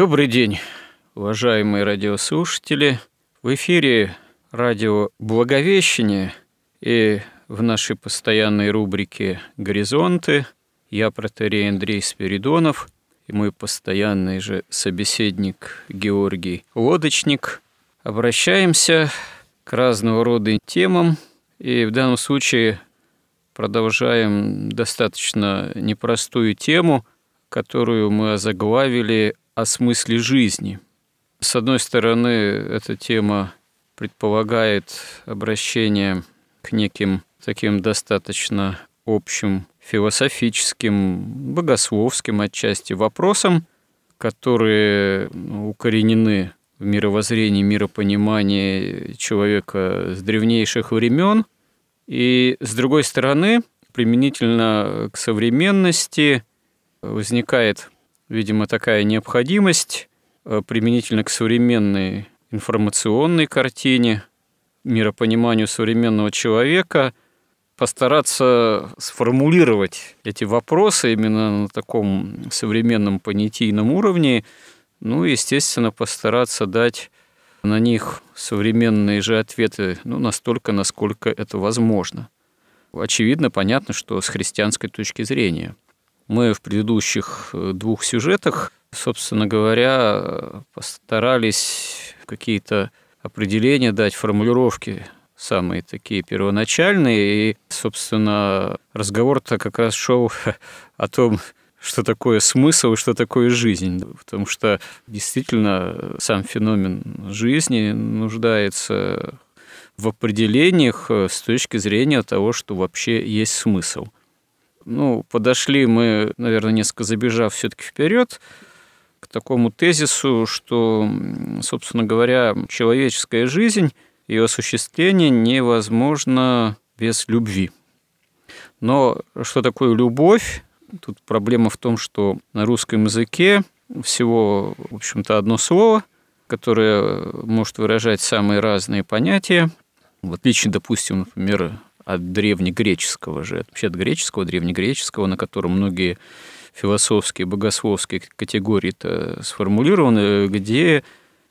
Добрый день, уважаемые радиослушатели. В эфире радио «Благовещение» и в нашей постоянной рубрике «Горизонты» я протерей Андрей Спиридонов и мой постоянный же собеседник Георгий Лодочник. Обращаемся к разного рода темам и в данном случае продолжаем достаточно непростую тему, которую мы озаглавили о смысле жизни. С одной стороны, эта тема предполагает обращение к неким таким достаточно общим философическим, богословским отчасти вопросам, которые укоренены в мировоззрении, миропонимании человека с древнейших времен. И, с другой стороны, применительно к современности возникает видимо, такая необходимость э, применительно к современной информационной картине, миропониманию современного человека, постараться сформулировать эти вопросы именно на таком современном понятийном уровне, ну, естественно, постараться дать на них современные же ответы, ну, настолько, насколько это возможно. Очевидно, понятно, что с христианской точки зрения – мы в предыдущих э, двух сюжетах, собственно говоря, постарались какие-то определения дать, формулировки самые такие первоначальные. И, собственно, разговор-то как раз шел о том, что такое смысл и что такое жизнь. Потому что действительно сам феномен жизни нуждается в определениях э, с точки зрения того, что вообще есть смысл – ну, подошли мы, наверное, несколько забежав все-таки вперед к такому тезису, что, собственно говоря, человеческая жизнь, ее осуществление невозможно без любви. Но что такое любовь? Тут проблема в том, что на русском языке всего, в общем-то, одно слово, которое может выражать самые разные понятия. В отличие, допустим, например, от древнегреческого же, вообще от греческого, древнегреческого, на котором многие философские, богословские категории-то сформулированы, где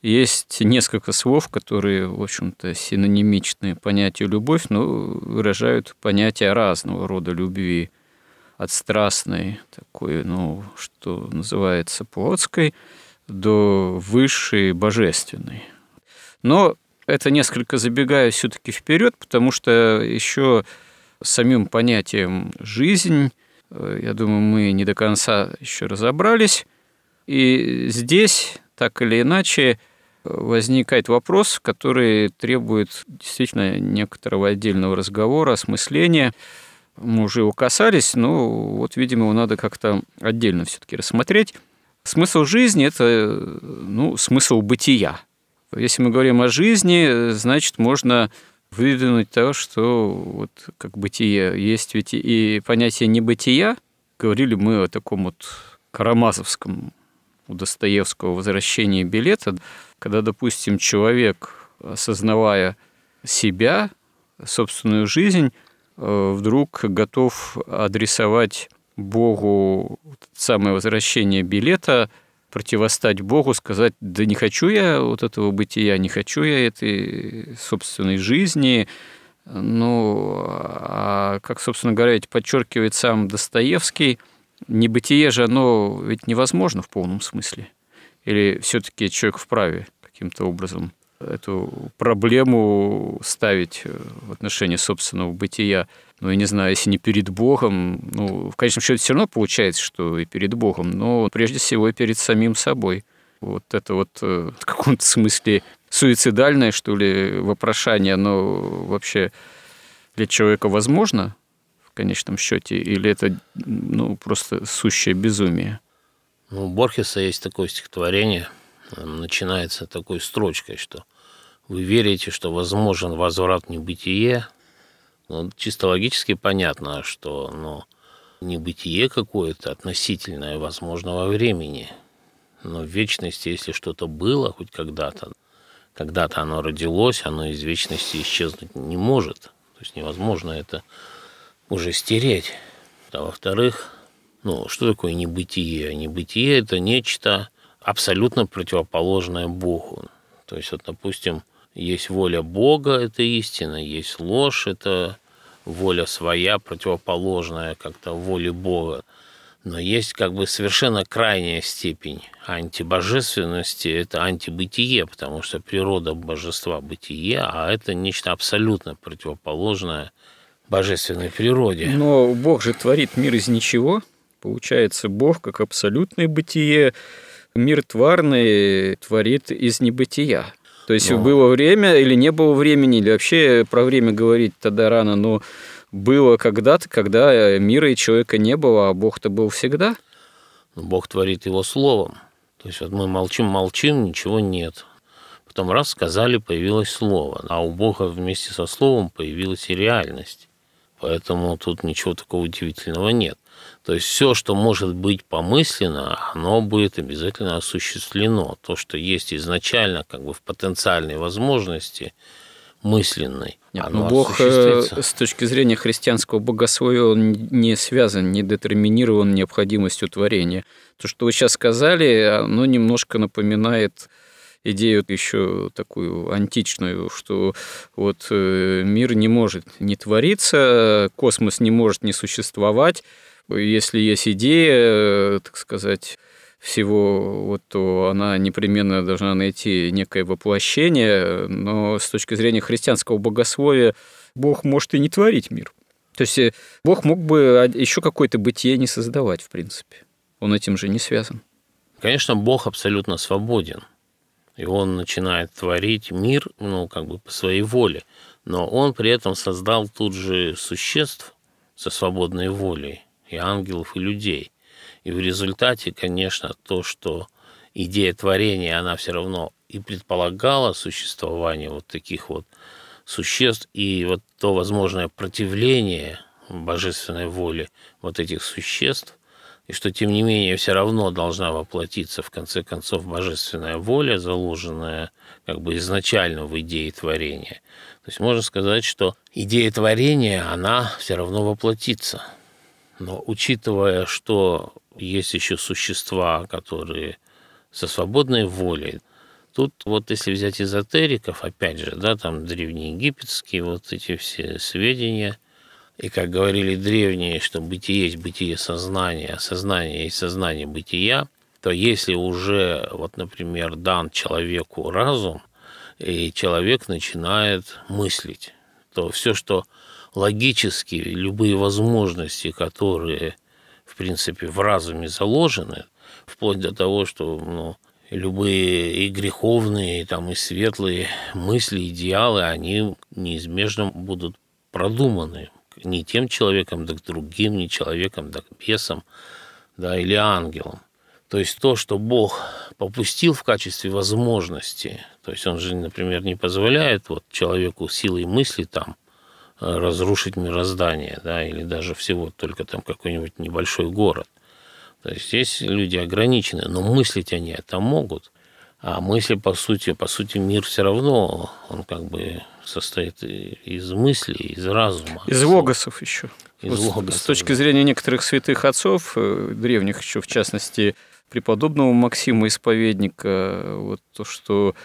есть несколько слов, которые, в общем-то, синонимичны понятию «любовь», но выражают понятие разного рода любви. От страстной, такой, ну, что называется, плотской, до высшей, божественной. Но это несколько забегая все-таки вперед, потому что еще самим понятием жизнь, э, я думаю, мы не до конца еще разобрались. И здесь, так или иначе, возникает вопрос, который требует действительно некоторого отдельного разговора, осмысления. Мы уже его касались, но вот, видимо, его надо как-то отдельно все-таки рассмотреть. Смысл жизни – это ну, смысл бытия – если мы говорим о жизни, значит, можно выдвинуть то, что вот как бытие есть ведь и понятие небытия. Говорили мы о таком вот карамазовском у Достоевского возвращении билета, когда, допустим, человек, осознавая себя, собственную жизнь, э, вдруг готов адресовать Богу самое возвращение билета – противостать Богу, сказать, да не хочу я вот этого бытия, не хочу я этой собственной жизни. Ну, а как, собственно говоря, ведь подчеркивает сам Достоевский, небытие же оно ведь невозможно в полном смысле. Или все-таки человек вправе каким-то образом эту проблему ставить в отношении собственного бытия – ну, я не знаю, если не перед Богом, ну, в конечном счете все равно получается, что и перед Богом, но прежде всего и перед самим собой. Вот это вот э, в каком-то смысле суицидальное, что ли, вопрошание, оно вообще для человека возможно в конечном счете, или это ну, просто сущее безумие? Ну, у Борхеса есть такое стихотворение, начинается такой строчкой, что вы верите, что возможен возврат в небытие. Ну, чисто логически понятно, что ну, небытие какое-то относительное возможно во времени. Но в вечности, если что-то было хоть когда-то, когда-то оно родилось, оно из вечности исчезнуть не может. То есть невозможно это уже стереть. А во-вторых, ну, что такое небытие? Небытие – это нечто абсолютно противоположное Богу. То есть, вот, допустим, есть воля Бога, это истина, есть ложь, это воля своя, противоположная как-то воле Бога. Но есть как бы совершенно крайняя степень антибожественности, это антибытие, потому что природа божества – бытие, а это нечто абсолютно противоположное божественной природе. Но Бог же творит мир из ничего. Получается, Бог, как абсолютное бытие, мир тварный творит из небытия. То есть но... было время или не было времени, или вообще про время говорить тогда рано, но было когда-то, когда мира и человека не было, а Бог-то был всегда. Бог творит его словом. То есть вот мы молчим-молчим, ничего нет. Потом раз сказали, появилось слово. А у Бога вместе со словом появилась и реальность. Поэтому тут ничего такого удивительного нет. То есть все, что может быть помысленно, оно будет обязательно осуществлено. То, что есть изначально как бы в потенциальной возможности мысленной. Нет, оно ну, Бог э, с точки зрения христианского богословия он не связан, не детерминирован необходимостью творения. То, что вы сейчас сказали, оно немножко напоминает идею еще такую античную, что вот э, мир не может не твориться, космос не может не существовать, если есть идея, так сказать, всего, вот, то она непременно должна найти некое воплощение, но с точки зрения христианского богословия Бог может и не творить мир. То есть э, Бог мог бы еще какое-то бытие не создавать, в принципе. Он этим же не связан. Конечно, Бог абсолютно свободен. И он начинает творить мир, ну, как бы по своей воле. Но он при этом создал тут же существ со свободной волей и ангелов, и людей. И в результате, конечно, то, что идея творения, она все равно и предполагала существование вот таких вот существ, и вот то возможное противление божественной воле вот этих существ, и что, тем не менее, все равно должна воплотиться, в конце концов, божественная воля, заложенная как бы изначально в идее творения. То есть можно сказать, что идея творения, она все равно воплотится – но учитывая, что есть еще существа, которые со свободной волей, тут вот если взять эзотериков, опять же, да, там древнеегипетские вот эти все сведения, и как говорили древние, что бытие есть бытие сознания, а сознание есть сознание бытия, то если уже, вот, например, дан человеку разум, и человек начинает мыслить, то все, что логически любые возможности, которые, в принципе, в разуме заложены, вплоть до того, что ну, любые и греховные, там, и светлые мысли, идеалы, они неизбежно будут продуманы не тем человеком, да к другим, не человеком, да к бесам, да, или ангелом. То есть то, что Бог попустил в качестве возможности, то есть он же, например, не позволяет вот человеку силой мысли там разрушить мироздание, да, или даже всего только там какой-нибудь небольшой город. То есть здесь люди ограничены, но мыслить они это могут. А мысли, по сути, по сути, мир все равно, он как бы состоит из мыслей, из разума. Из логосов еще. Из вот логосов, С точки зрения некоторых святых отцов, э, древних еще, в частности, преподобного Максима Исповедника, вот то, что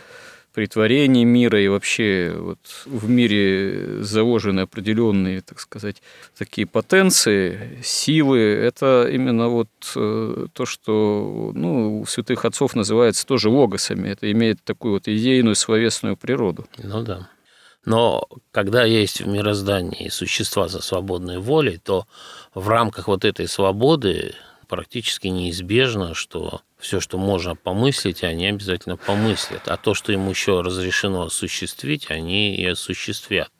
при творении мира и вообще вот в мире заложены определенные, так сказать, такие потенции, силы. Это именно вот э, то, что ну, у святых отцов называется тоже логосами. Это имеет такую вот идейную словесную природу. Ну да. Но когда есть в мироздании существа со свободной волей, то в рамках вот этой свободы практически неизбежно, что все, что можно помыслить, они обязательно помыслят. А то, что им еще разрешено осуществить, они и осуществят.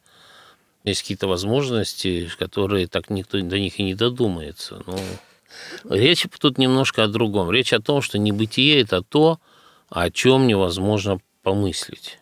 Есть какие-то возможности, которые так никто до них и не додумается. Ну, речь тут немножко о другом. Речь о том, что небытие – это то, о чем невозможно помыслить.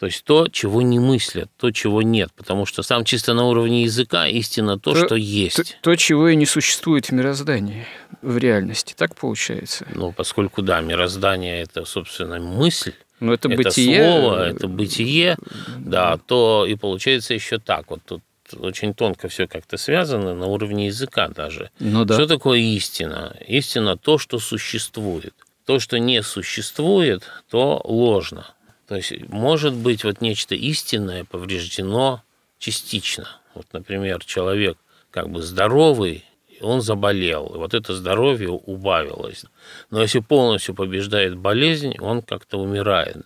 То есть то, чего не мыслят, то, чего нет. Потому что сам чисто на уровне языка истина то, то что есть. То, то, чего и не существует в мироздании, в реальности. Так получается? Ну, поскольку, да, мироздание – это, собственно, мысль, но это, это бытие... слово, это бытие, да, то и получается еще так. Вот тут очень тонко все как-то связано на уровне языка даже. Ну, да. Что такое истина? Истина то, что существует. То, что не существует, то ложно. То есть может быть вот нечто истинное повреждено частично. Вот, например, человек как бы здоровый, он заболел, и вот это здоровье убавилось. Но если полностью побеждает болезнь, он как-то умирает.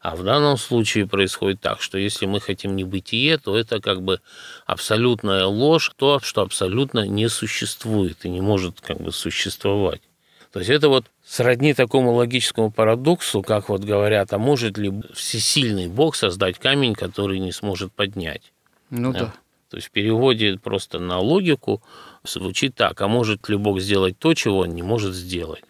А в данном случае происходит так, что если мы хотим небытие, то это как бы абсолютная ложь, то, что абсолютно не существует и не может как бы существовать. То есть это вот сродни такому логическому парадоксу, как вот говорят, а может ли всесильный Бог создать камень, который не сможет поднять? Ну да. да. То есть в переводе просто на логику звучит так, а может ли Бог сделать то, чего он не может сделать?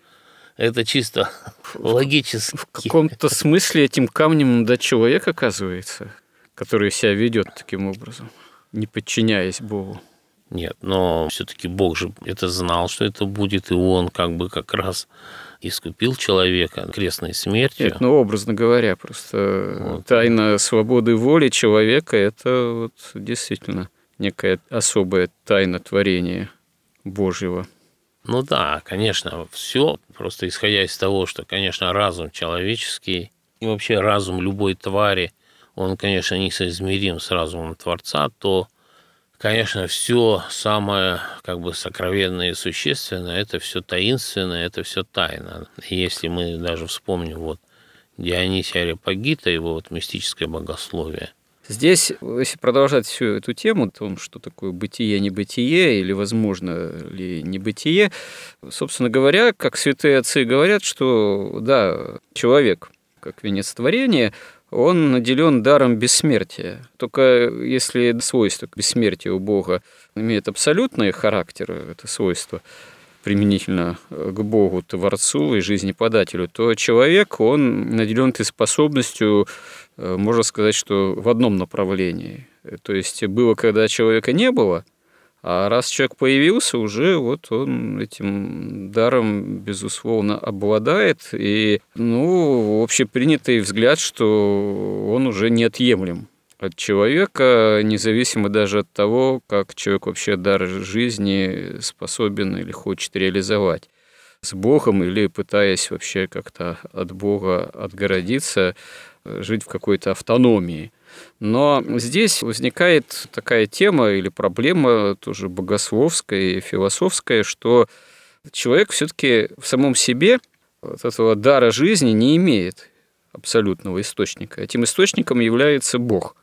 Это чисто логически. В каком-то смысле этим камнем да человек оказывается, который себя ведет таким образом, не подчиняясь Богу. Нет, но все-таки Бог же это знал, что это будет, и он как бы как раз искупил человека крестной смертью. Нет, ну, образно говоря, просто вот. тайна свободы воли человека – это вот действительно некая особая тайна творения Божьего. Ну да, конечно, все просто исходя из того, что, конечно, разум человеческий и вообще разум любой твари, он, конечно, несоизмерим с разумом Творца, то конечно, все самое как бы сокровенное и существенное, это все таинственное, это все тайна. Если мы даже вспомним вот Дионисия Арепагита, его вот мистическое богословие. Здесь, если продолжать всю эту тему, о том, что такое бытие, небытие, или возможно ли небытие, собственно говоря, как святые отцы говорят, что да, человек, как венец творения, он наделен даром бессмертия. Только если свойство бессмертия у Бога имеет абсолютный характер, это свойство, применительно к Богу, Творцу и жизнеподателю, то человек, он наделен этой способностью, э, можно сказать, что в одном направлении. То есть было, когда человека не было, а раз человек появился, уже вот он этим даром, безусловно, обладает. И, ну, общепринятый взгляд, что он уже неотъемлем от человека, независимо даже от того, как человек вообще дар жизни способен или хочет реализовать с Богом или пытаясь вообще как-то от Бога отгородиться, жить в какой-то автономии – но здесь возникает такая тема или проблема тоже богословская и философская, что человек все-таки в самом себе вот этого дара жизни не имеет абсолютного источника. Этим источником является Бог.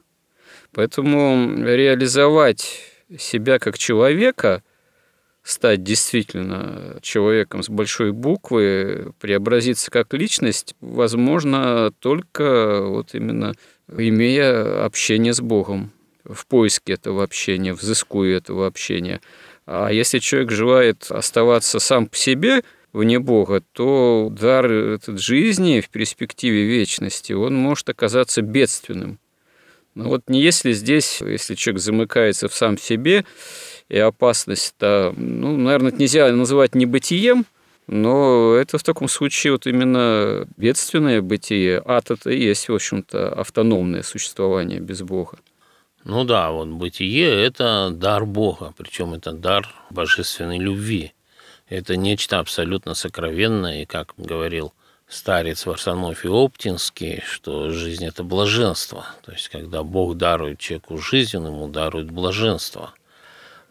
Поэтому реализовать себя как человека, стать действительно человеком с большой буквы, преобразиться как личность, возможно только вот именно имея общение с Богом, в поиске этого общения, взыскуя этого общения. А если человек желает оставаться сам по себе, вне Бога, то дар этот жизни в перспективе вечности, он может оказаться бедственным. Но вот не если здесь, если человек замыкается в сам себе, и опасность-то, ну, наверное, это нельзя называть небытием, но это в таком случае вот именно бедственное бытие. Ад – это и есть, в общем-то, автономное существование без Бога. Ну да, вот бытие – это дар Бога, причем это дар божественной любви. Это нечто абсолютно сокровенное, и, как говорил старец Варсонофий Оптинский, что жизнь – это блаженство. То есть, когда Бог дарует человеку жизнь, он ему дарует блаженство.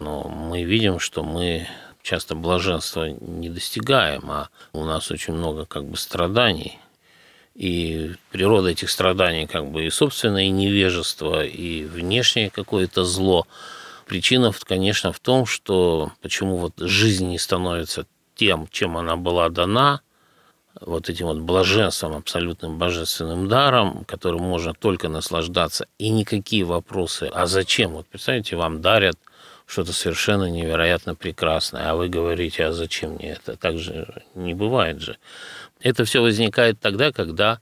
Но мы видим, что мы часто блаженства не достигаем, а у нас очень много как бы страданий. И природа этих страданий как бы и собственное невежество, и внешнее какое-то зло. Причина, конечно, в том, что почему вот жизнь не становится тем, чем она была дана, вот этим вот блаженством, абсолютным божественным даром, которым можно только наслаждаться, и никакие вопросы, а зачем? Вот представьте, вам дарят что-то совершенно невероятно прекрасное, а вы говорите, а зачем мне это? Так же не бывает же. Это все возникает тогда, когда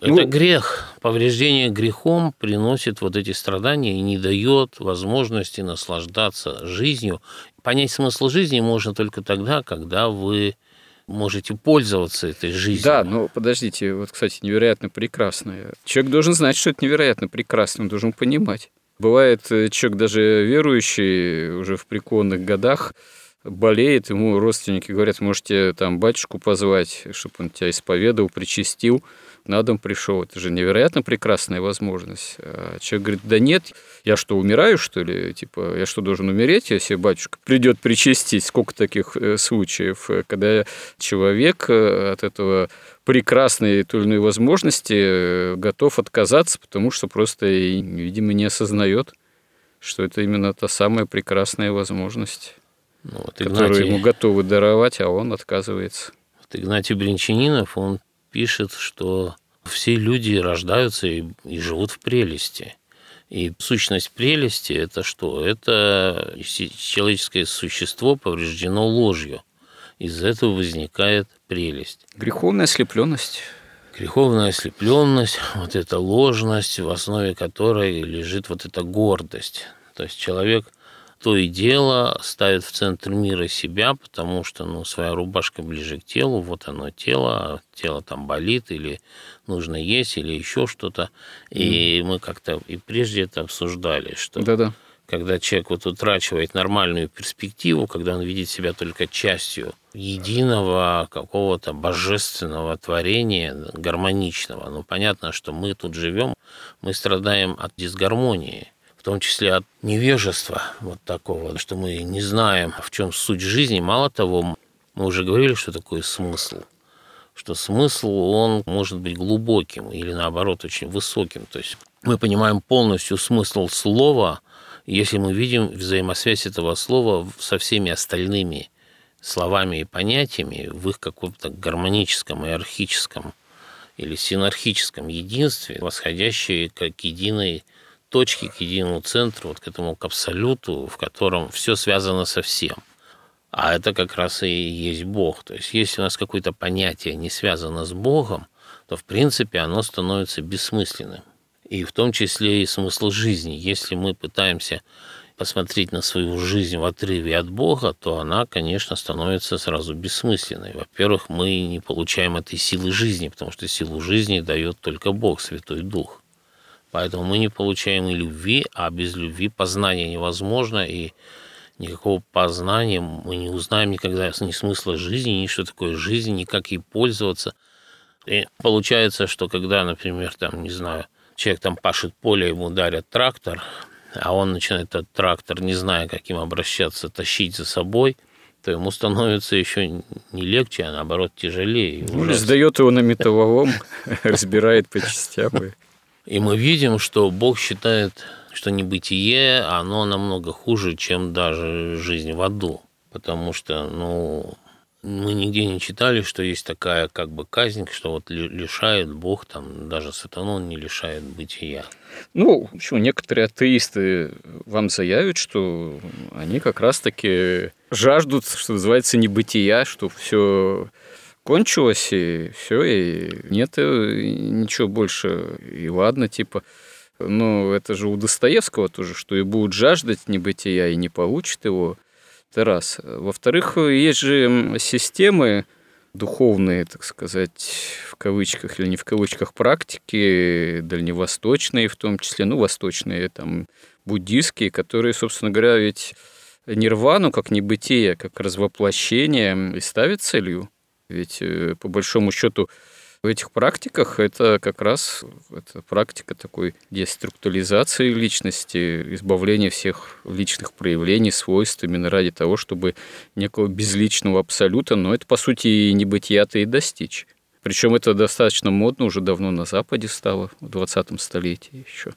ну, это грех. Повреждение грехом приносит вот эти страдания и не дает возможности наслаждаться жизнью. Понять смысл жизни можно только тогда, когда вы можете пользоваться этой жизнью. Да, но подождите, вот, кстати, невероятно прекрасное. Человек должен знать, что это невероятно прекрасно, он должен понимать. Бывает, э, человек даже верующий уже в преклонных годах болеет, ему родственники говорят, можете там батюшку позвать, чтобы он тебя исповедовал, причастил на дом пришел. Это же невероятно прекрасная возможность. А человек говорит, да нет, я что, умираю, что ли? Типа, я что, должен умереть, если батюшка придет причастить? Сколько таких э, случаев, э, когда человек э, от этого прекрасной той или иной возможности готов отказаться, потому что просто, видимо, не осознает, что это именно та самая прекрасная возможность, ну, вот Игнатий... которую ему готовы даровать, а он отказывается. Вот Игнатий Бринчанинов, он пишет, что все люди рождаются и, и живут в прелести. И сущность прелести – это что? Это человеческое существо повреждено ложью. Из этого возникает прелесть. Греховная ослепленность. Греховная ослепленность, вот эта ложность, в основе которой лежит вот эта гордость. То есть человек то и дело ставит в центр мира себя, потому что ну, своя рубашка ближе к телу, вот оно тело, тело там болит или нужно есть или еще что-то. И mm. мы как-то и прежде это обсуждали, что Да-да. когда человек вот утрачивает нормальную перспективу, когда он видит себя только частью единого какого-то божественного творения, гармоничного. Ну, понятно, что мы тут живем, мы страдаем от дисгармонии том числе от невежества вот такого, что мы не знаем, в чем суть жизни. Мало того, мы уже говорили, что такое смысл что смысл, он может быть глубоким или, наоборот, очень высоким. То есть мы понимаем полностью смысл слова, если мы видим взаимосвязь этого слова со всеми остальными словами и понятиями в их каком-то гармоническом иерархическом или синархическом единстве, восходящие как единой точки, к единому центру, вот к этому к абсолюту, в котором все связано со всем. А это как раз и есть Бог. То есть если у нас какое-то понятие не связано с Богом, то в принципе оно становится бессмысленным. И в том числе и смысл жизни. Если мы пытаемся посмотреть на свою жизнь в отрыве от Бога, то она, конечно, становится сразу бессмысленной. Во-первых, мы не получаем этой силы жизни, потому что силу жизни дает только Бог, Святой Дух. Поэтому мы не получаем и любви, а без любви познание невозможно, и никакого познания мы не узнаем никогда ни смысла жизни, ни что такое жизнь, ни как ей пользоваться. И получается, что когда, например, там, не знаю, человек там пашет поле, ему дарят трактор, а он начинает этот трактор, не зная, каким обращаться, тащить за собой, то ему становится еще не легче, а наоборот тяжелее. Ну, сдает его на металлолом, разбирает по частям. И мы видим, что Бог считает, что небытие, оно намного хуже, чем даже жизнь в аду. Потому что, ну, мы нигде не читали, что есть такая как бы казнь, что вот лишает Бог, там, даже сатану не лишает бытия. Ну, почему некоторые атеисты вам заявят, что они как раз-таки жаждут, что называется, небытия, что все кончилось, и все, и нет э, ничего больше, и ладно, типа. Ну, это же у Достоевского тоже, что и будут жаждать небытия, и не получат его. Это раз. Во-вторых, есть же системы духовные, так сказать, в кавычках или не в кавычках практики, дальневосточные в том числе, ну, восточные, там, буддийские, которые, собственно говоря, ведь нирвану, как небытие, как развоплощение и ставят целью. Ведь э, по большому счету в этих практиках это как раз это практика такой деструктуризации личности, избавления всех личных проявлений, свойств именно ради того, чтобы некого безличного абсолюта, но это, по сути, и небытия-то и достичь. Причем это достаточно модно уже давно на Западе стало, в 20 столетии еще.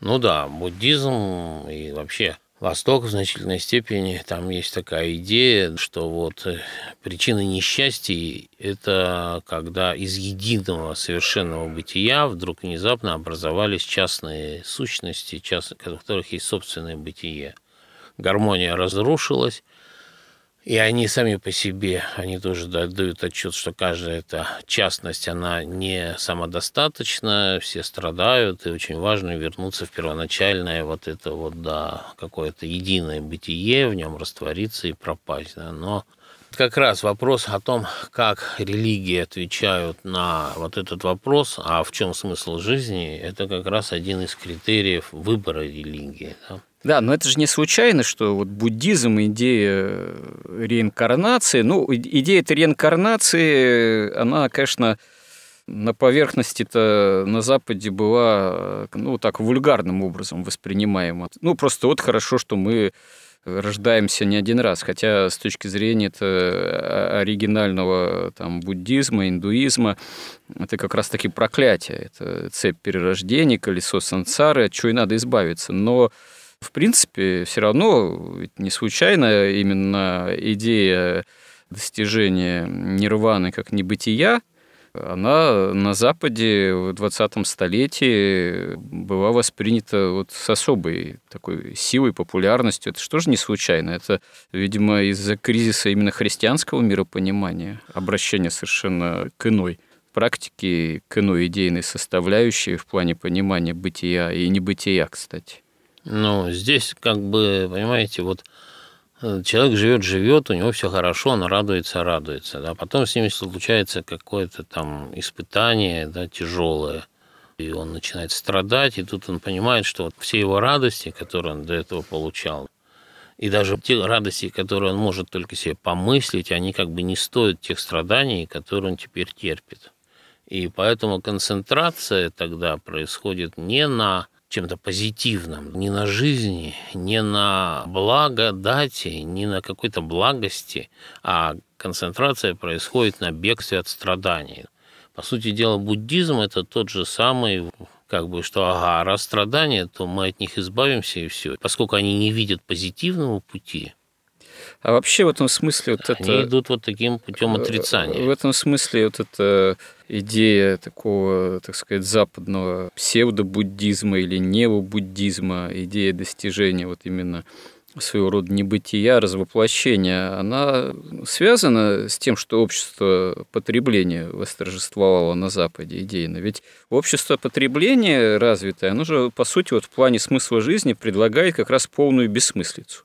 Ну да, буддизм и вообще Восток в значительной степени, там есть такая идея, что вот э, причина несчастья – это когда из единого совершенного бытия вдруг внезапно образовались частные сущности, част... у которых есть собственное бытие. Гармония разрушилась, и они сами по себе, они тоже дают отчет, что каждая эта частность, она не самодостаточна, все страдают, и очень важно вернуться в первоначальное вот это вот, да, какое-то единое бытие, в нем раствориться и пропасть. Да. Но как раз вопрос о том, как религии отвечают на вот этот вопрос, а в чем смысл жизни, это как раз один из критериев выбора религии. Да. Да, но это же не случайно, что вот буддизм, идея реинкарнации, ну, идея этой реинкарнации, она, конечно, на поверхности-то на Западе была, ну, так вульгарным образом воспринимаема. Ну, просто вот хорошо, что мы рождаемся не один раз, хотя с точки зрения это оригинального там, буддизма, индуизма, это как раз-таки проклятие, это цепь перерождений, колесо сансары, от чего и надо избавиться. Но в принципе, все равно не случайно именно идея достижения нирваны как небытия, она на Западе в 20-м столетии была воспринята вот с особой такой силой, популярностью. Это что же не случайно? Это, видимо, из-за кризиса именно христианского миропонимания, обращения совершенно к иной практике, к иной идейной составляющей в плане понимания бытия и небытия, кстати. Ну, здесь как бы, понимаете, вот человек живет, живет, у него все хорошо, он радуется, радуется. Да? Потом с ним случается какое-то там испытание да, тяжелое, и он начинает страдать, и тут он понимает, что вот все его радости, которые он до этого получал, и даже те радости, которые он может только себе помыслить, они как бы не стоят тех страданий, которые он теперь терпит. И поэтому концентрация тогда происходит не на чем-то позитивным, не на жизни, не на благодати, не на какой-то благости, а концентрация происходит на бегстве от страданий. По сути дела, буддизм – это тот же самый, как бы, что, ага, раз страдания, то мы от них избавимся и все. Поскольку они не видят позитивного пути, а вообще в этом смысле вот Они это... идут вот таким путем э, отрицания. В этом смысле вот эта идея такого, так сказать, западного псевдобуддизма или необуддизма, идея достижения вот именно своего рода небытия, развоплощения, она связана с тем, что общество потребления восторжествовало на Западе идейно. Ведь общество потребления развитое, оно же, по сути, вот в плане смысла жизни предлагает как раз полную бессмыслицу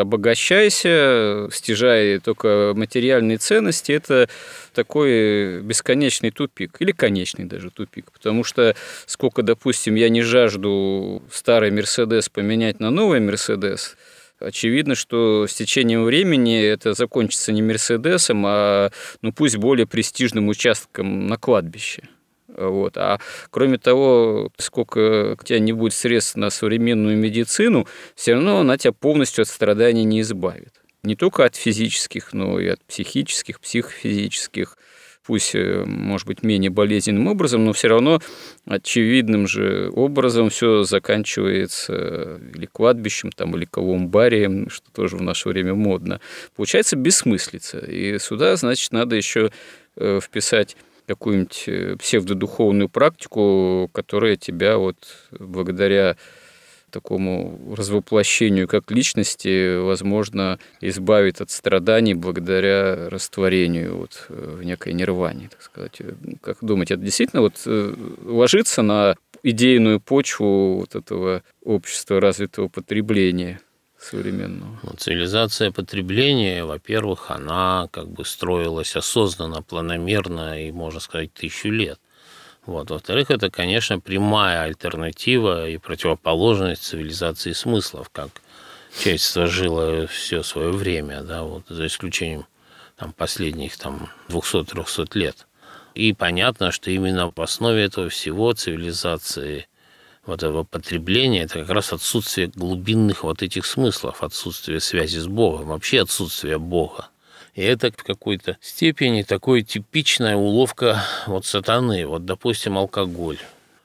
обогащайся, стяжая только материальные ценности, это такой бесконечный тупик, или конечный даже тупик, потому что сколько, допустим, я не жажду старый Мерседес поменять на новый Мерседес, очевидно, что с течением времени это закончится не Мерседесом, а ну пусть более престижным участком на кладбище. Вот. А кроме того, сколько у тебя не будет средств на современную медицину, все равно она тебя полностью от страданий не избавит. Не только от физических, но и от психических, психофизических, пусть, э, может быть, менее болезненным образом, но все равно очевидным же образом все заканчивается или кладбищем, там, или колумбарием, что тоже в наше время модно. Получается бессмыслица. И сюда, значит, надо еще э, вписать какую-нибудь э, псевдодуховную практику, которая тебя вот благодаря такому развоплощению как личности, возможно, избавит от страданий благодаря растворению вот в некой нирване, так сказать. Как думаете, это действительно вот э, ложится на идейную почву вот этого общества развитого потребления? Современного? Ну, цивилизация потребления, во-первых, она как бы строилась осознанно, планомерно и, можно сказать, тысячу лет. Вот. Во-вторых, это, конечно, прямая альтернатива и противоположность цивилизации смыслов, как человечество жило все свое время, да, вот, за исключением там, последних там, 200-300 лет. И понятно, что именно в основе этого всего цивилизации вот этого потребления, это как раз отсутствие глубинных вот этих смыслов, отсутствие связи с Богом, вообще отсутствие Бога. И это в какой-то степени такой типичная уловка вот сатаны. Вот, допустим, алкоголь.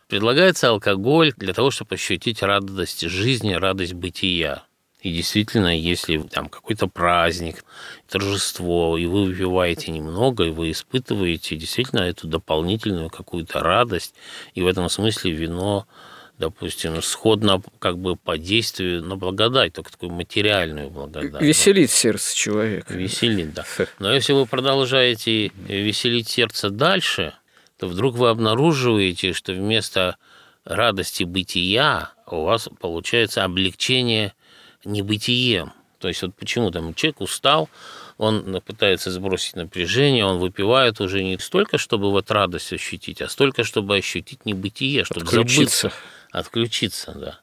Предлагается алкоголь для того, чтобы ощутить радость жизни, радость бытия. И действительно, если там какой-то праздник, торжество, и вы выпиваете немного, и вы испытываете действительно эту дополнительную какую-то радость, и в этом смысле вино допустим, сходно как бы по действию на благодать, только такую материальную благодать. Веселит сердце человека. Веселит, да. Но если вы продолжаете веселить сердце дальше, то вдруг вы обнаруживаете, что вместо радости бытия у вас получается облегчение небытием. То есть вот почему там человек устал, он пытается сбросить напряжение, он выпивает уже не столько, чтобы вот радость ощутить, а столько, чтобы ощутить небытие, чтобы Отключиться. забыться, отключиться, да.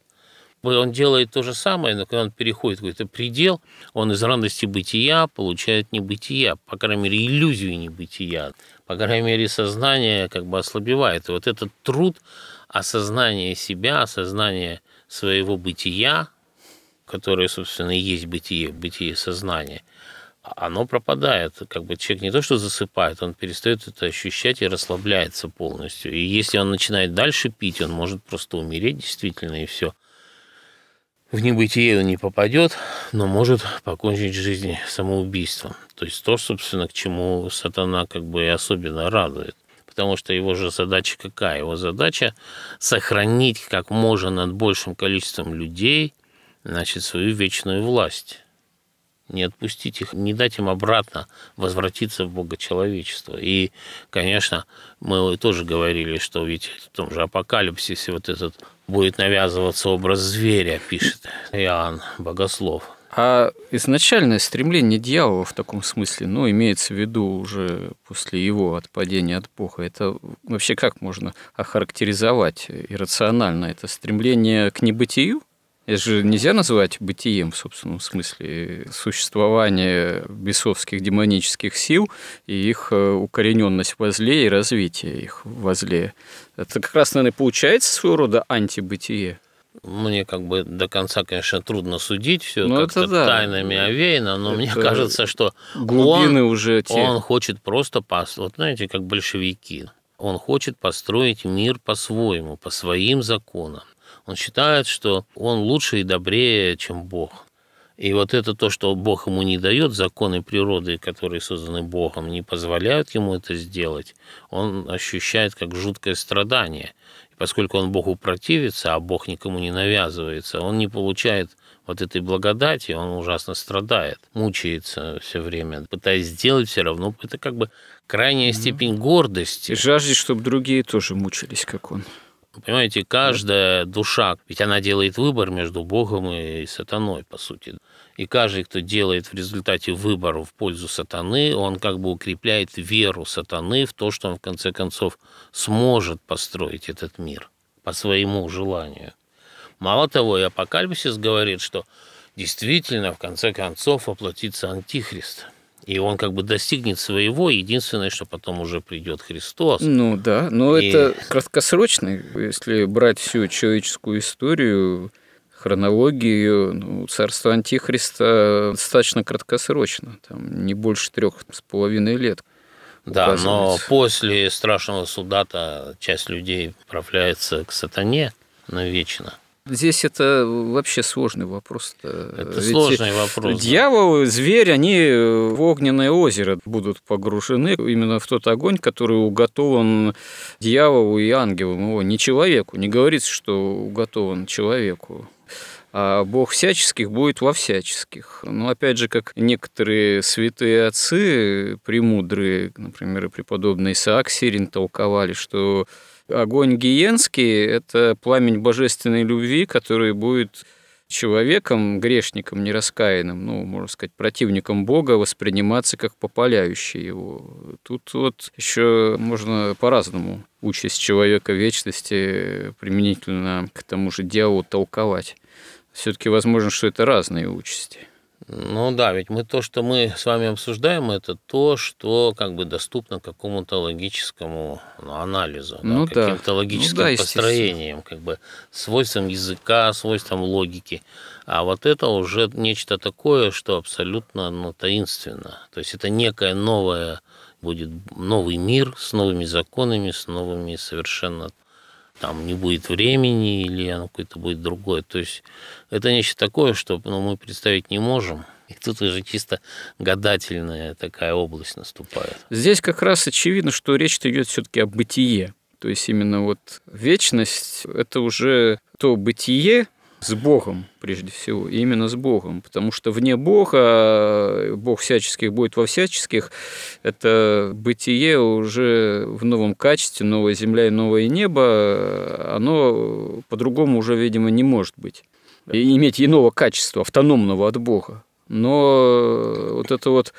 Он делает то же самое, но когда он переходит какой-то предел, он из радости бытия получает небытия, по крайней мере, иллюзию небытия, по крайней мере, сознание как бы ослабевает. И вот этот труд осознания себя, осознания своего бытия, которое, собственно, и есть бытие, бытие сознания, оно пропадает. Как бы человек не то что засыпает, он перестает это ощущать и расслабляется полностью. И если он начинает дальше пить, он может просто умереть действительно, и все. В небытие он не попадет, но может покончить жизнь самоубийством. То есть то, собственно, к чему сатана как бы и особенно радует. Потому что его же задача какая? Его задача сохранить как можно над большим количеством людей – значит, свою вечную власть. Не отпустить их, не дать им обратно возвратиться в богочеловечество. И, конечно, мы тоже говорили, что ведь в том же апокалипсисе вот этот будет навязываться образ зверя, пишет Иоанн Богослов. А изначальное стремление дьявола в таком смысле, ну, имеется в виду уже после его отпадения от Бога, это вообще как можно охарактеризовать иррационально? Это стремление к небытию? Это же нельзя называть бытием в собственном смысле существование бесовских демонических сил и их э, укорененность во зле и развитие их во зле. Это как раз, наверное, получается своего рода антибытие. Мне как бы до конца, конечно, трудно судить, все ну, как-то да. тайнами овеяно, но это мне кажется, что глубины он, уже те. он хочет просто, пос... вот знаете, как большевики, он хочет построить мир по-своему, по своим законам. Он считает, что он лучше и добрее, чем Бог. И вот это то, что Бог ему не дает, законы природы, которые созданы Богом, не позволяют ему это сделать, он ощущает как жуткое страдание. И поскольку он Богу противится, а Бог никому не навязывается, он не получает вот этой благодати, он ужасно страдает, мучается все время, пытаясь сделать все равно. Это как бы крайняя степень гордости. И жаждет, чтобы другие тоже мучились, как он. Понимаете, каждая душа, ведь она делает выбор между Богом и сатаной, по сути. И каждый, кто делает в результате выбора в пользу сатаны, он как бы укрепляет веру сатаны в то, что он в конце концов сможет построить этот мир по своему желанию. Мало того, и Апокалипсис говорит, что действительно в конце концов воплотится Антихрист – и он как бы достигнет своего, единственное, что потом уже придет Христос. Ну да, но и... это краткосрочно, если брать всю человеческую историю, хронологию, ну, царство Антихриста достаточно краткосрочно, там не больше трех с половиной лет. Да, но после страшного суда-то часть людей отправляется к сатане навечно. Здесь это вообще сложный вопрос. Это Ведь сложный вопрос. Дьявол, да. зверь, они в огненное озеро будут погружены именно в тот огонь, который уготован дьяволу и ангелам его, не человеку. Не говорится, что уготован человеку а Бог всяческих будет во всяческих. Но опять же, как некоторые святые отцы, премудрые, например, преподобный Исаак Сирин толковали, что Огонь гиенский – это пламень божественной любви, который будет человеком, грешником, нераскаянным, ну, можно сказать, противником Бога восприниматься как попаляющий его. Тут вот еще можно по-разному участь человека вечности применительно к тому же делу толковать. Все-таки возможно, что это разные участи. Ну да, ведь мы то, что мы с вами обсуждаем, это то, что как бы доступно какому-то логическому ну, анализу, ну, да, каким-то логическим ну, да, построением, как бы свойством языка, свойством логики. А вот это уже нечто такое, что абсолютно ну, таинственно. То есть это некое новое будет новый мир с новыми законами, с новыми совершенно там не будет времени или оно какое-то будет другое. То есть это нечто такое, что ну, мы представить не можем. И тут уже чисто гадательная такая область наступает. Здесь как раз очевидно, что речь идет все-таки о бытие. То есть именно вот вечность – это уже то бытие, с Богом, прежде всего, именно с Богом, потому что вне Бога, Бог всяческих будет во всяческих, это бытие уже в новом качестве, новая земля и новое небо, оно по-другому уже, видимо, не может быть. И иметь иного качества, автономного от Бога. Но вот это вот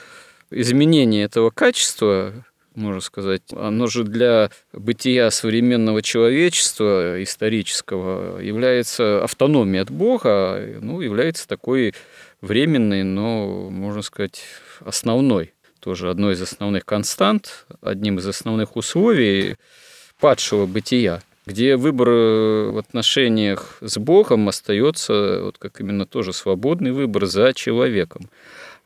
изменение этого качества, можно сказать, оно же для бытия современного человечества исторического является автономией от Бога, ну, является такой временной, но, можно сказать, основной, тоже одной из основных констант, одним из основных условий падшего бытия, где выбор в отношениях с Богом остается вот как именно тоже свободный выбор за человеком.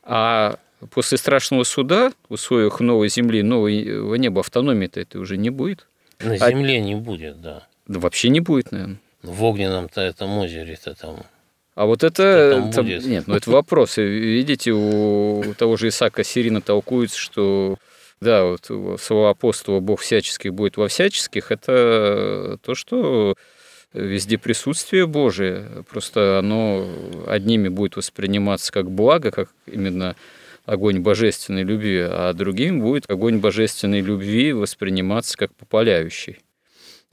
А после страшного суда в условиях новой земли, нового неба автономии-то это уже не будет. На а земле а... не будет, да. Да вообще не будет, наверное. В огненном-то этом озере-то там а вот это, это нет, ну это вопрос. Видите, у того же Исаака Сирина толкуется, что да, вот слова апостола «Бог всяческих будет во всяческих» – это то, что везде присутствие Божие, просто оно одними будет восприниматься как благо, как именно огонь божественной любви, а другим будет огонь божественной любви восприниматься как попаляющий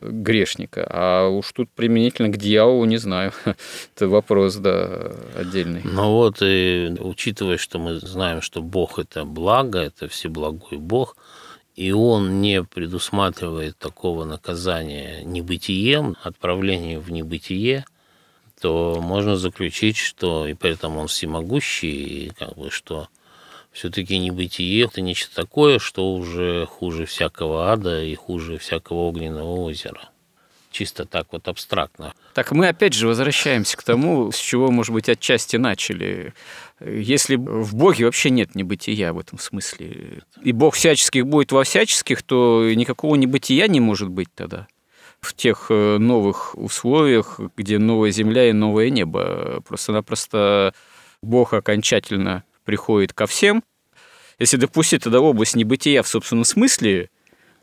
грешника. А уж тут применительно к дьяволу, не знаю. Это вопрос, да, отдельный. Ну вот, и учитывая, что мы знаем, что Бог – это благо, это всеблагой Бог, и Он не предусматривает такого наказания небытием, отправлением в небытие, то можно заключить, что и поэтому Он всемогущий, и как бы что все-таки небытие – это нечто такое, что уже хуже всякого ада и хуже всякого огненного озера. Чисто так вот абстрактно. Так мы опять же возвращаемся к тому, с чего, может быть, отчасти начали. Если в Боге вообще нет небытия в этом смысле, и Бог всяческих будет во всяческих, то никакого небытия не может быть тогда в тех э, новых условиях, где новая земля и новое небо. Просто-напросто Бог окончательно приходит ко всем. Если допустить тогда область небытия в собственном смысле,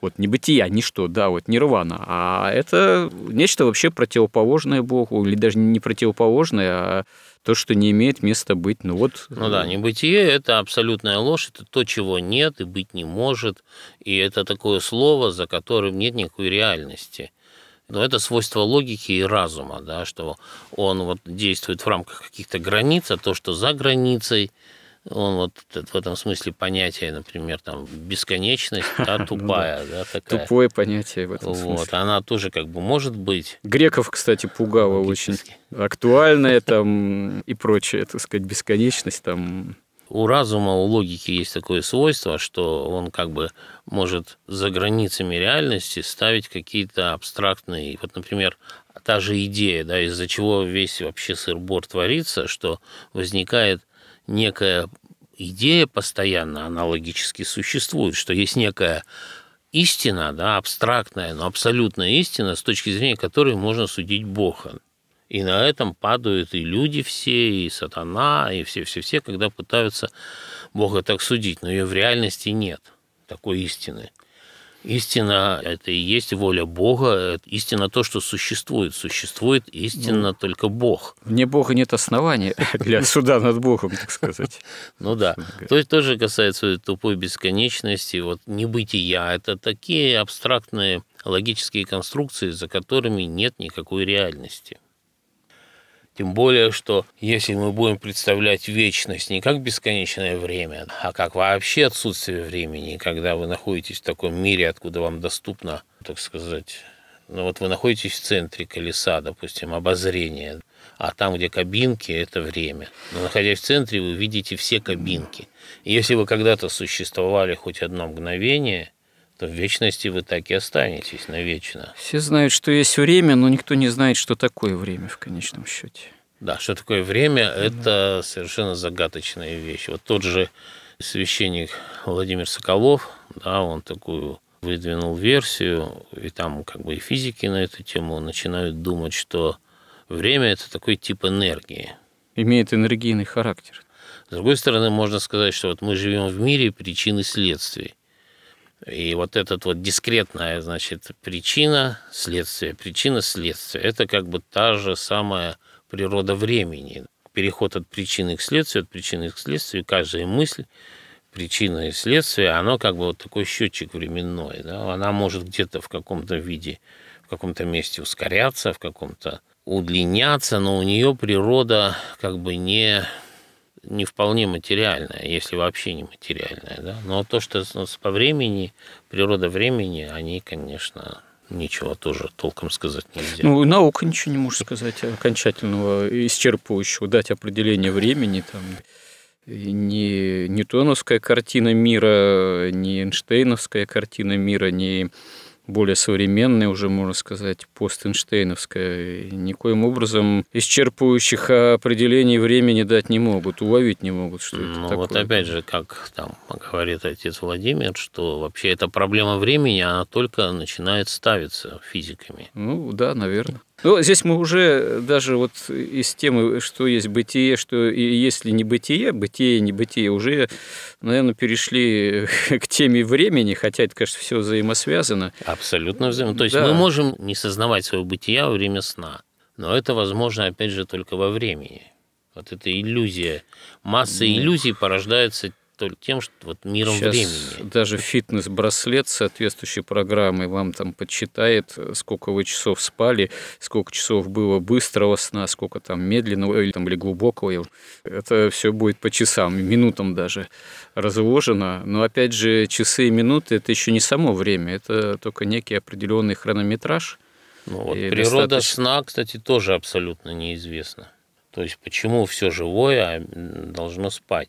вот небытия, ничто, да, вот нирвана, а это нечто вообще противоположное Богу, или даже не противоположное, а то, что не имеет места быть. Ну вот. Ну да, небытие – это абсолютная ложь, это то, чего нет и быть не может, и это такое слово, за которым нет никакой реальности. Но это свойство логики и разума, да, что он вот действует в рамках каких-то границ, а то, что за границей – он вот в этом смысле понятие, например, там бесконечность, да, ну тупая, да, такая. Тупое понятие в этом смысле. Вот, она тоже как бы может быть. Греков, кстати, пугало очень. Актуальная там и прочее, так сказать, бесконечность там. У разума, у логики есть такое свойство, что он как бы может за границами реальности ставить какие-то абстрактные, вот, например, та же идея, да, из-за чего весь вообще сыр-бор творится, что возникает некая идея постоянно, она логически существует, что есть некая истина, да, абстрактная, но абсолютная истина, с точки зрения которой можно судить Бога. И на этом падают и люди все, и сатана, и все-все-все, когда пытаются Бога так судить. Но ее в реальности нет, такой истины. Истина – это и есть воля Бога, истина то, что существует. Существует истинно ну, только Бог. Вне Бога нет основания для суда над Богом, так сказать. Ну да. То есть тоже касается тупой бесконечности, вот небытия. Это такие абстрактные логические конструкции, за которыми нет никакой реальности. Тем более, что если мы будем представлять вечность не как бесконечное время, а как вообще отсутствие времени, когда вы находитесь в таком мире, откуда вам доступно, так сказать, ну вот вы находитесь в центре колеса, допустим, обозрения, а там, где кабинки, это время. Но находясь в центре, вы видите все кабинки. И если вы когда-то существовали хоть одно мгновение, то в вечности вы так и останетесь навечно. Все знают, что есть время, но никто не знает, что такое время в конечном счете. Да, что такое время, это совершенно загадочная вещь. Вот тот же священник Владимир Соколов, да, он такую выдвинул версию, и там как бы и физики на эту тему начинают думать, что время – это такой тип энергии. Имеет энергийный характер. С другой стороны, можно сказать, что вот мы живем в мире причин и следствий. И вот этот вот дискретная, значит, причина, следствие, причина, следствие, это как бы та же самая природа времени. Переход от причины к следствию, от причины к следствию, каждая мысль, причина и следствие, оно как бы вот такой счетчик временной. Да? Она может где-то в каком-то виде, в каком-то месте ускоряться, в каком-то удлиняться, но у нее природа как бы не не вполне материальная, если вообще не материальная. Да? Но то, что по времени, природа времени, они, конечно, ничего тоже толком сказать нельзя. Ну, наука ничего не может сказать окончательного, исчерпывающего, дать определение времени. Там, ни ньютоновская картина мира, ни Эйнштейновская картина мира, ни более современная, уже можно сказать, постэнштейновская, никоим образом исчерпывающих определений времени дать не могут, уловить не могут, что ну, это такое. такое. вот опять же, как там говорит отец Владимир, что вообще эта проблема времени, она только начинает ставиться физиками. Ну, да, наверное. Ну, здесь мы уже даже вот из темы, что есть бытие, что и если не бытие, бытие, не бытие, уже, наверное, перешли к теме времени, хотя это, конечно, все взаимосвязано. Абсолютно взаимосвязано. То есть Да. мы можем не сознавать своего бытия во время сна, но это возможно, опять же, только во времени. Вот эта иллюзия. Масса иллюзий порождается только тем, что вот миром Сейчас времени. даже фитнес-браслет с соответствующей программой вам там подсчитает, сколько вы часов спали, сколько часов было быстрого сна, сколько там медленного или, там, или глубокого. Это все будет по часам, минутам даже разложено. Но опять же, часы и минуты – это еще не само время, это только некий определенный хронометраж. Ну, вот природа достаточно- сна, кстати, тоже абсолютно неизвестна. То есть почему все живое м, должно спать?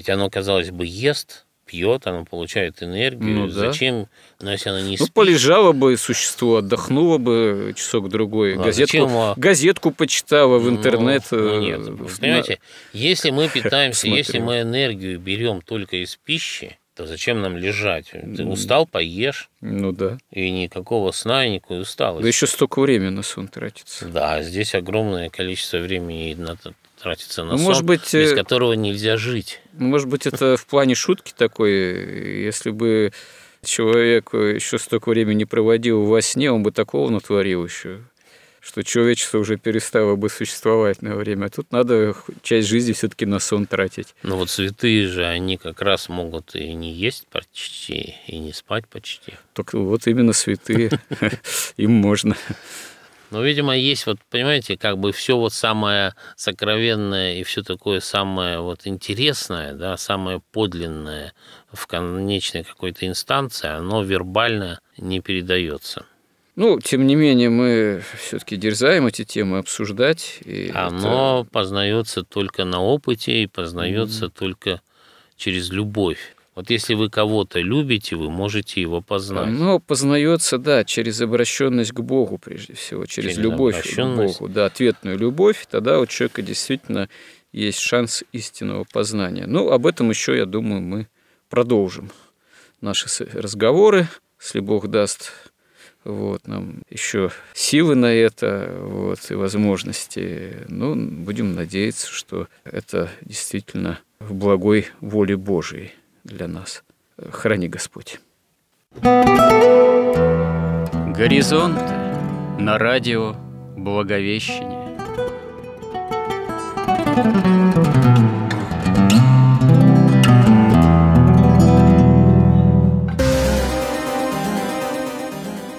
Ведь оно, казалось бы, ест, пьет, оно получает энергию. Ну да. Зачем, ну, если оно не Ну, спит? полежало бы существо, отдохнуло бы часок-другой, А газетку, зачем газетку почитала в Ну, интернет. ну, э, нет, вы понимаете, если мы питаемся, если мы энергию берем только из пищи, то зачем нам лежать? Ты Ну. устал, поешь, Ну да. и никакого сна, и никакой усталости. Да еще столько времени на сон тратится. Да, здесь огромное количество времени на- тратится на Ну, сон, может быть, без э, которого нельзя жить. Ну, Может быть, это в плане шутки такой, если бы человек еще столько времени проводил во сне, он бы такого натворил еще, что человечество уже перестало бы существовать на время. А тут надо часть жизни все-таки на сон тратить. Но вот святые же, они как раз могут и не есть почти, и не спать почти. Только вот именно святые, им можно. Но, видимо, есть вот, понимаете, как бы все вот самое сокровенное и все такое самое вот интересное, да, самое подлинное в конечной какой-то инстанции, оно вербально не передается. Ну, тем не менее, мы все-таки дерзаем эти темы обсуждать. И Оно познается только на опыте и познается только через любовь. Вот если вы кого-то любите, вы можете его познать. Оно познается, да, через обращенность к Богу, прежде всего, через, Через любовь к. Богу, да, ответную любовь, тогда у человека действительно есть шанс истинного познания. Ну, об этом еще, я думаю, мы продолжим наши разговоры, если Бог даст вот, нам еще силы на это вот, и возможности. Ну, будем надеяться, что это действительно в благой воле Божией для нас. Храни Господь. Горизонт на радио Благовещение.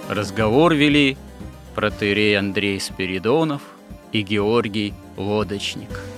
Разговор вели протеерей Андрей Спиридонов и Георгий Лодочник.